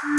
Con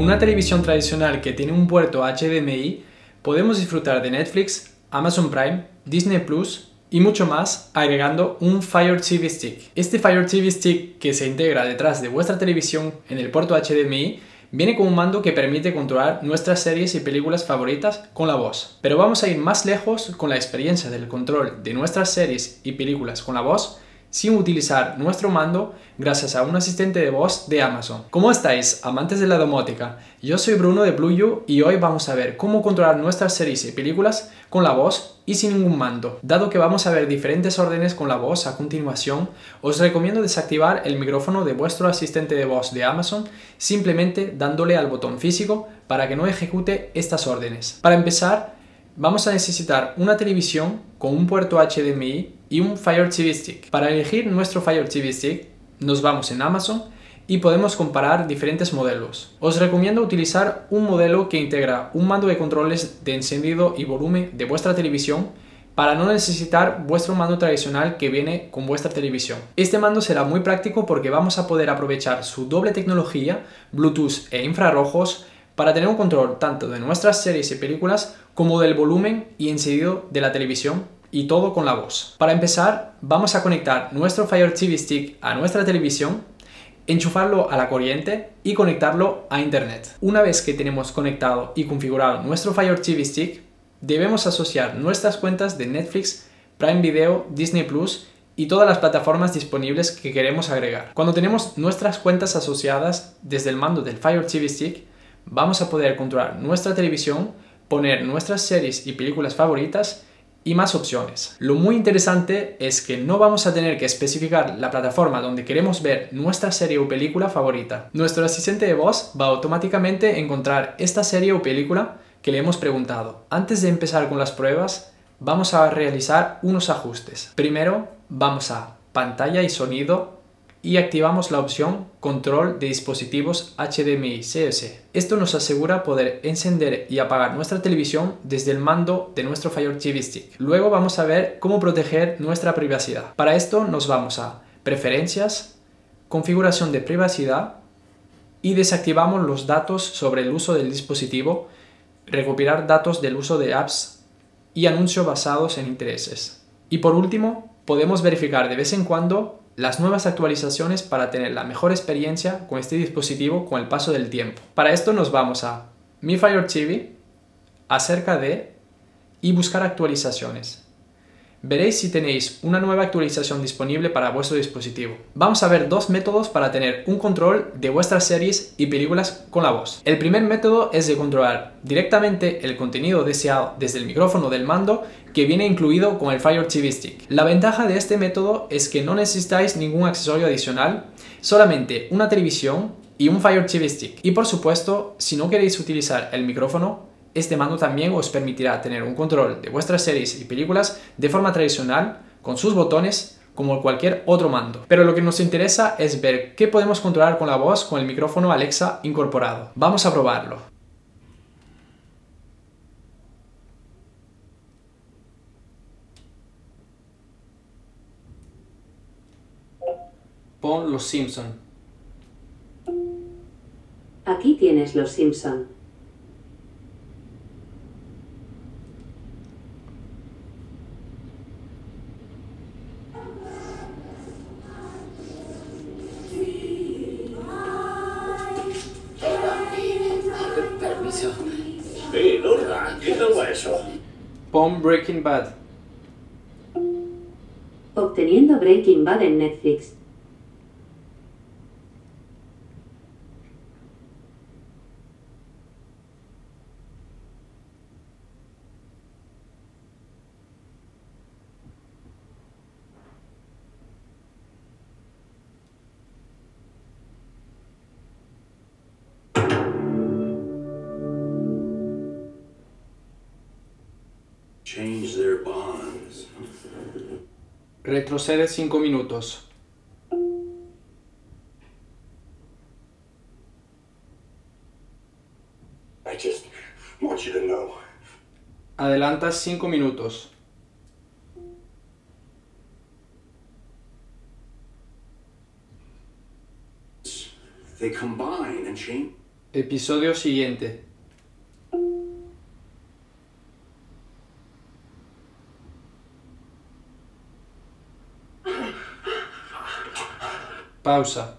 una televisión tradicional que tiene un puerto HDMI, podemos disfrutar de Netflix, Amazon Prime, Disney Plus y mucho más agregando un Fire TV Stick. Este Fire TV Stick que se integra detrás de vuestra televisión en el puerto HDMI viene con un mando que permite controlar nuestras series y películas favoritas con la voz. Pero vamos a ir más lejos con la experiencia del control de nuestras series y películas con la voz sin utilizar nuestro mando gracias a un asistente de voz de Amazon. ¿Cómo estáis, amantes de la domótica? Yo soy Bruno de BlueU y hoy vamos a ver cómo controlar nuestras series y películas con la voz y sin ningún mando. Dado que vamos a ver diferentes órdenes con la voz a continuación, os recomiendo desactivar el micrófono de vuestro asistente de voz de Amazon simplemente dándole al botón físico para que no ejecute estas órdenes. Para empezar, vamos a necesitar una televisión con un puerto HDMI y un Fire TV Stick. Para elegir nuestro Fire TV Stick, nos vamos en Amazon y podemos comparar diferentes modelos. Os recomiendo utilizar un modelo que integra un mando de controles de encendido y volumen de vuestra televisión para no necesitar vuestro mando tradicional que viene con vuestra televisión. Este mando será muy práctico porque vamos a poder aprovechar su doble tecnología, Bluetooth e infrarrojos, para tener un control tanto de nuestras series y películas como del volumen y encendido de la televisión y todo con la voz. Para empezar, vamos a conectar nuestro Fire TV Stick a nuestra televisión, enchufarlo a la corriente y conectarlo a Internet. Una vez que tenemos conectado y configurado nuestro Fire TV Stick, debemos asociar nuestras cuentas de Netflix, Prime Video, Disney Plus y todas las plataformas disponibles que queremos agregar. Cuando tenemos nuestras cuentas asociadas desde el mando del Fire TV Stick, vamos a poder controlar nuestra televisión, poner nuestras series y películas favoritas y más opciones. Lo muy interesante es que no vamos a tener que especificar la plataforma donde queremos ver nuestra serie o película favorita. Nuestro asistente de voz va automáticamente a encontrar esta serie o película que le hemos preguntado. Antes de empezar con las pruebas, vamos a realizar unos ajustes. Primero, vamos a pantalla y sonido y activamos la opción Control de dispositivos HDMI CS. Esto nos asegura poder encender y apagar nuestra televisión desde el mando de nuestro Fire TV Stick. Luego vamos a ver cómo proteger nuestra privacidad. Para esto nos vamos a Preferencias, Configuración de privacidad y desactivamos los datos sobre el uso del dispositivo, recopilar datos del uso de apps y anuncios basados en intereses. Y por último, podemos verificar de vez en cuando las nuevas actualizaciones para tener la mejor experiencia con este dispositivo con el paso del tiempo. Para esto nos vamos a Mi Fire TV, acerca de y buscar actualizaciones. Veréis si tenéis una nueva actualización disponible para vuestro dispositivo. Vamos a ver dos métodos para tener un control de vuestras series y películas con la voz. El primer método es de controlar directamente el contenido deseado desde el micrófono del mando que viene incluido con el Fire TV Stick. La ventaja de este método es que no necesitáis ningún accesorio adicional, solamente una televisión y un Fire TV Stick. Y por supuesto, si no queréis utilizar el micrófono, este mando también os permitirá tener un control de vuestras series y películas de forma tradicional, con sus botones, como cualquier otro mando. Pero lo que nos interesa es ver qué podemos controlar con la voz con el micrófono Alexa incorporado. Vamos a probarlo. Pon Los Simpson. Aquí tienes Los Simpson. Pon Breaking Bad. Obteniendo Breaking Bad en Netflix. Retrocede 5 minutos. Adelanta 5 minutos. Episodio siguiente. Pausa.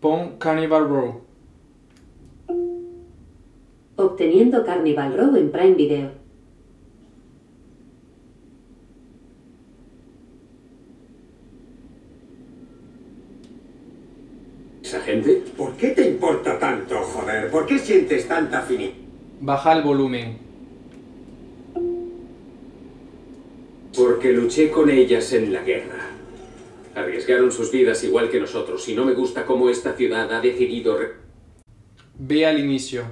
Pon Carnival Row. Obteniendo Carnival Row en Prime Video. ¿Esa gente? ¿Por qué te importa tanto, joder? ¿Por qué sientes tanta afinidad? Baja el volumen. Luché con ellas en la guerra. Arriesgaron sus vidas igual que nosotros y no me gusta cómo esta ciudad ha decidido... re- Ve al inicio.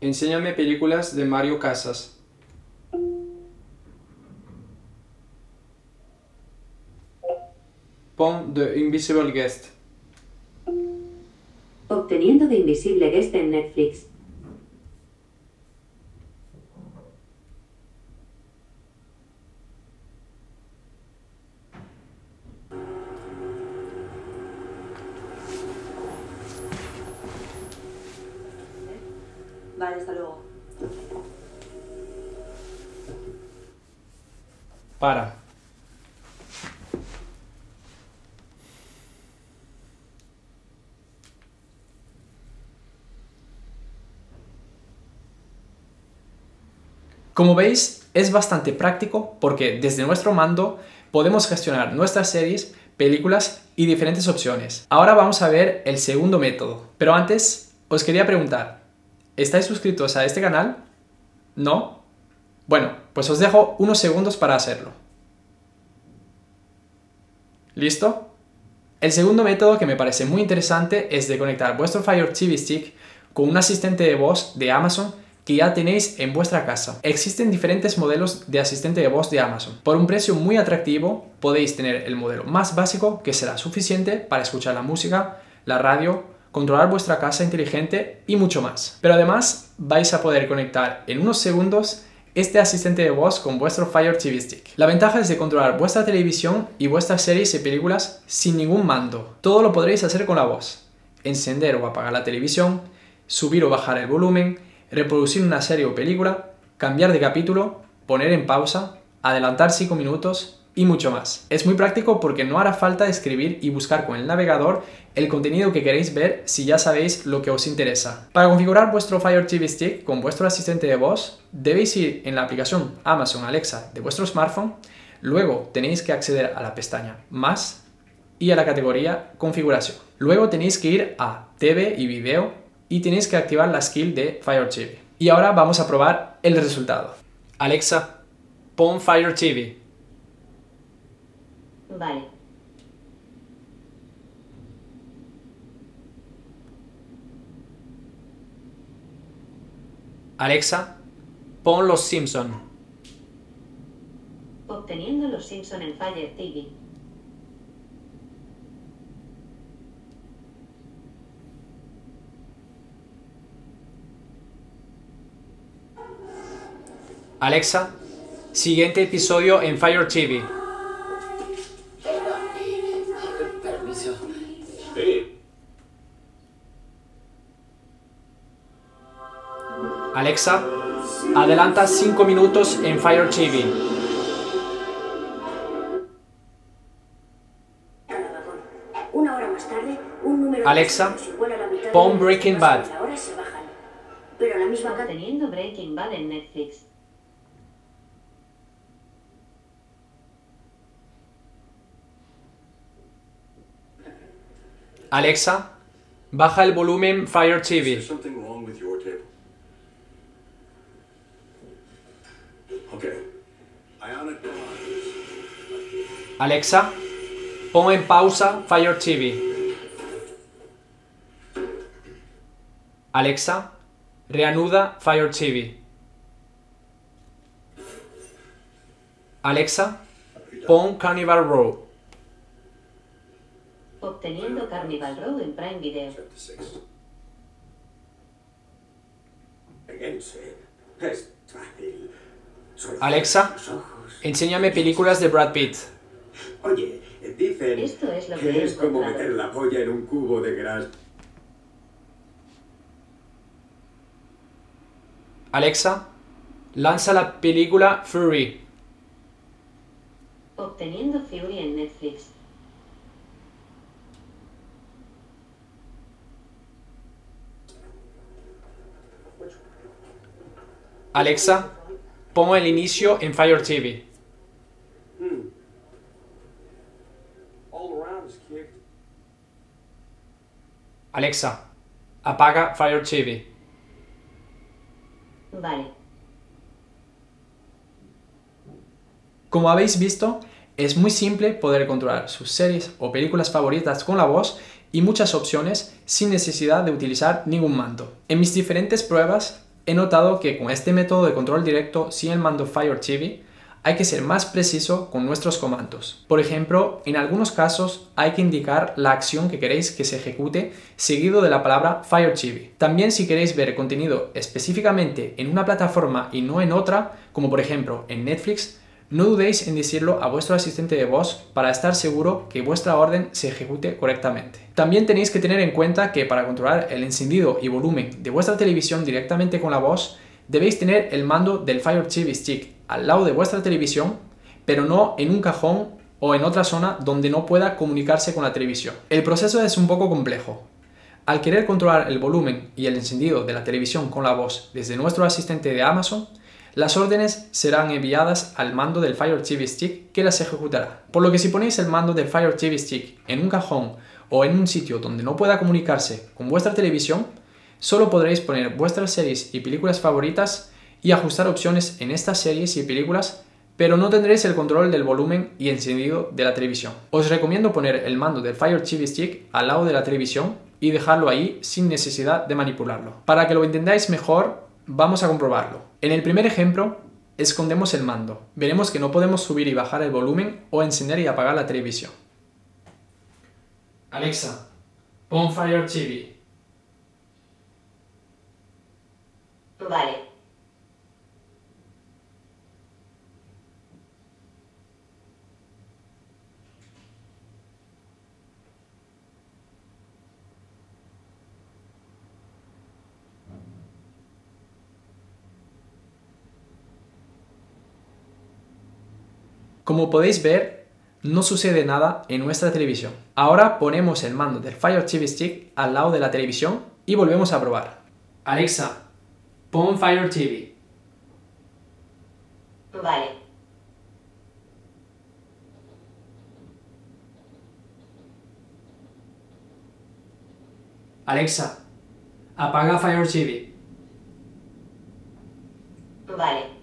Enséñame películas de Mario Casas. Pon The Invisible Guest. Obteniendo de Invisible Guest en Netflix. Vale, hasta luego. Para. Como veis, es bastante práctico porque desde nuestro mando podemos gestionar nuestras series, películas y diferentes opciones. Ahora vamos a ver el segundo método. Pero antes, os quería preguntar, ¿estáis suscritos a este canal? ¿No? Bueno, pues os dejo unos segundos para hacerlo. ¿Listo? El segundo método que me parece muy interesante es de conectar vuestro Fire TV Stick con un asistente de voz de Amazon que ya tenéis en vuestra casa. Existen diferentes modelos de asistente de voz de Amazon. Por un precio muy atractivo podéis tener el modelo más básico que será suficiente para escuchar la música, la radio, controlar vuestra casa inteligente y mucho más. Pero además vais a poder conectar en unos segundos este asistente de voz con vuestro Fire TV Stick. La ventaja es de controlar vuestra televisión y vuestras series y películas sin ningún mando. Todo lo podréis hacer con la voz. Encender o apagar la televisión, subir o bajar el volumen, reproducir una serie o película, cambiar de capítulo, poner en pausa, adelantar 5 minutos y mucho más. Es muy práctico porque no hará falta escribir y buscar con el navegador el contenido que queréis ver si ya sabéis lo que os interesa. Para configurar vuestro Fire TV Stick con vuestro asistente de voz, debéis ir en la aplicación Amazon Alexa de vuestro smartphone, luego tenéis que acceder a la pestaña Más y a la categoría Configuración. Luego tenéis que ir a TV y Video y tenéis que activar la skill de Fire TV. Y ahora vamos a probar el resultado. Alexa, pon Fire TV. Vale. Alexa, pon Los Simpson. Obteniendo los Simpson en Fire TV. Alexa, siguiente episodio en Fire TV. Permiso. Sí. Alexa, adelanta 5 minutos en Fire TV. Una hora más tarde, un número Alexa, pon Breaking Bad. que ahora se bajan. Pero la misma Breaking Bad en Netflix. Alexa, baja el volumen Fire TV. Alexa, pon en pausa Fire TV. Alexa, reanuda Fire TV. Alexa, pon Carnival Row. Obteniendo Carnival Row en Prime Video. Alexa. Enséñame películas de Brad Pitt. Oye, dicen Esto es lo que que es como meter la polla en un cubo de grasa. Alexa, lanza la película Fury. Obteniendo Fury en Netflix. Alexa, pon el inicio en Fire TV. Alexa, apaga Fire TV. Vale. Como habéis visto, es muy simple poder controlar sus series o películas favoritas con la voz y muchas opciones sin necesidad de utilizar ningún mando. En mis diferentes pruebas he notado que con este método de control directo sin el mando Fire TV hay que ser más preciso con nuestros comandos. Por ejemplo, en algunos casos hay que indicar la acción que queréis que se ejecute seguido de la palabra Fire TV. También si queréis ver contenido específicamente en una plataforma y no en otra, como por ejemplo en Netflix, no dudéis en decirlo a vuestro asistente de voz para estar seguro que vuestra orden se ejecute correctamente. También tenéis que tener en cuenta que para controlar el encendido y volumen de vuestra televisión directamente con la voz, debéis tener el mando del Fire TV Stick al lado de vuestra televisión, pero no en un cajón o en otra zona donde no pueda comunicarse con la televisión. El proceso es un poco complejo. Al querer controlar el volumen y el encendido de la televisión con la voz desde nuestro asistente de Amazon, las órdenes serán enviadas al mando del Fire TV Stick que las ejecutará. Por lo que si ponéis el mando del Fire TV Stick en un cajón o en un sitio donde no pueda comunicarse con vuestra televisión, solo podréis poner vuestras series y películas favoritas y ajustar opciones en estas series y películas, pero no tendréis el control del volumen y encendido de la televisión. Os recomiendo poner el mando del Fire TV Stick al lado de la televisión y dejarlo ahí sin necesidad de manipularlo. Para que lo entendáis mejor, vamos a comprobarlo. En el primer ejemplo, escondemos el mando. Veremos que no podemos subir y bajar el volumen o encender y apagar la televisión. Alexa, pon Fire TV. Vale. Como podéis ver, no sucede nada en nuestra televisión. Ahora ponemos el mando del Fire TV Stick al lado de la televisión y volvemos a probar. Alexa, pon Fire TV. Vale. Alexa, apaga Fire TV. Vale.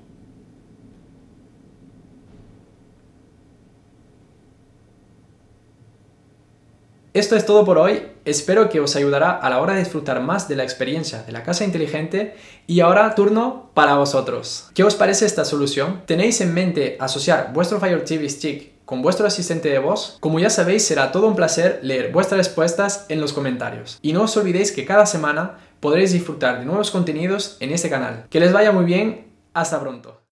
Esto es todo por hoy, espero que os ayudará a la hora de disfrutar más de la experiencia de la casa inteligente y ahora turno para vosotros. ¿Qué os parece esta solución? ¿Tenéis en mente asociar vuestro Fire TV Stick con vuestro asistente de voz? Como ya sabéis, será todo un placer leer vuestras respuestas en los comentarios. Y no os olvidéis que cada semana podréis disfrutar de nuevos contenidos en este canal. Que les vaya muy bien, hasta pronto.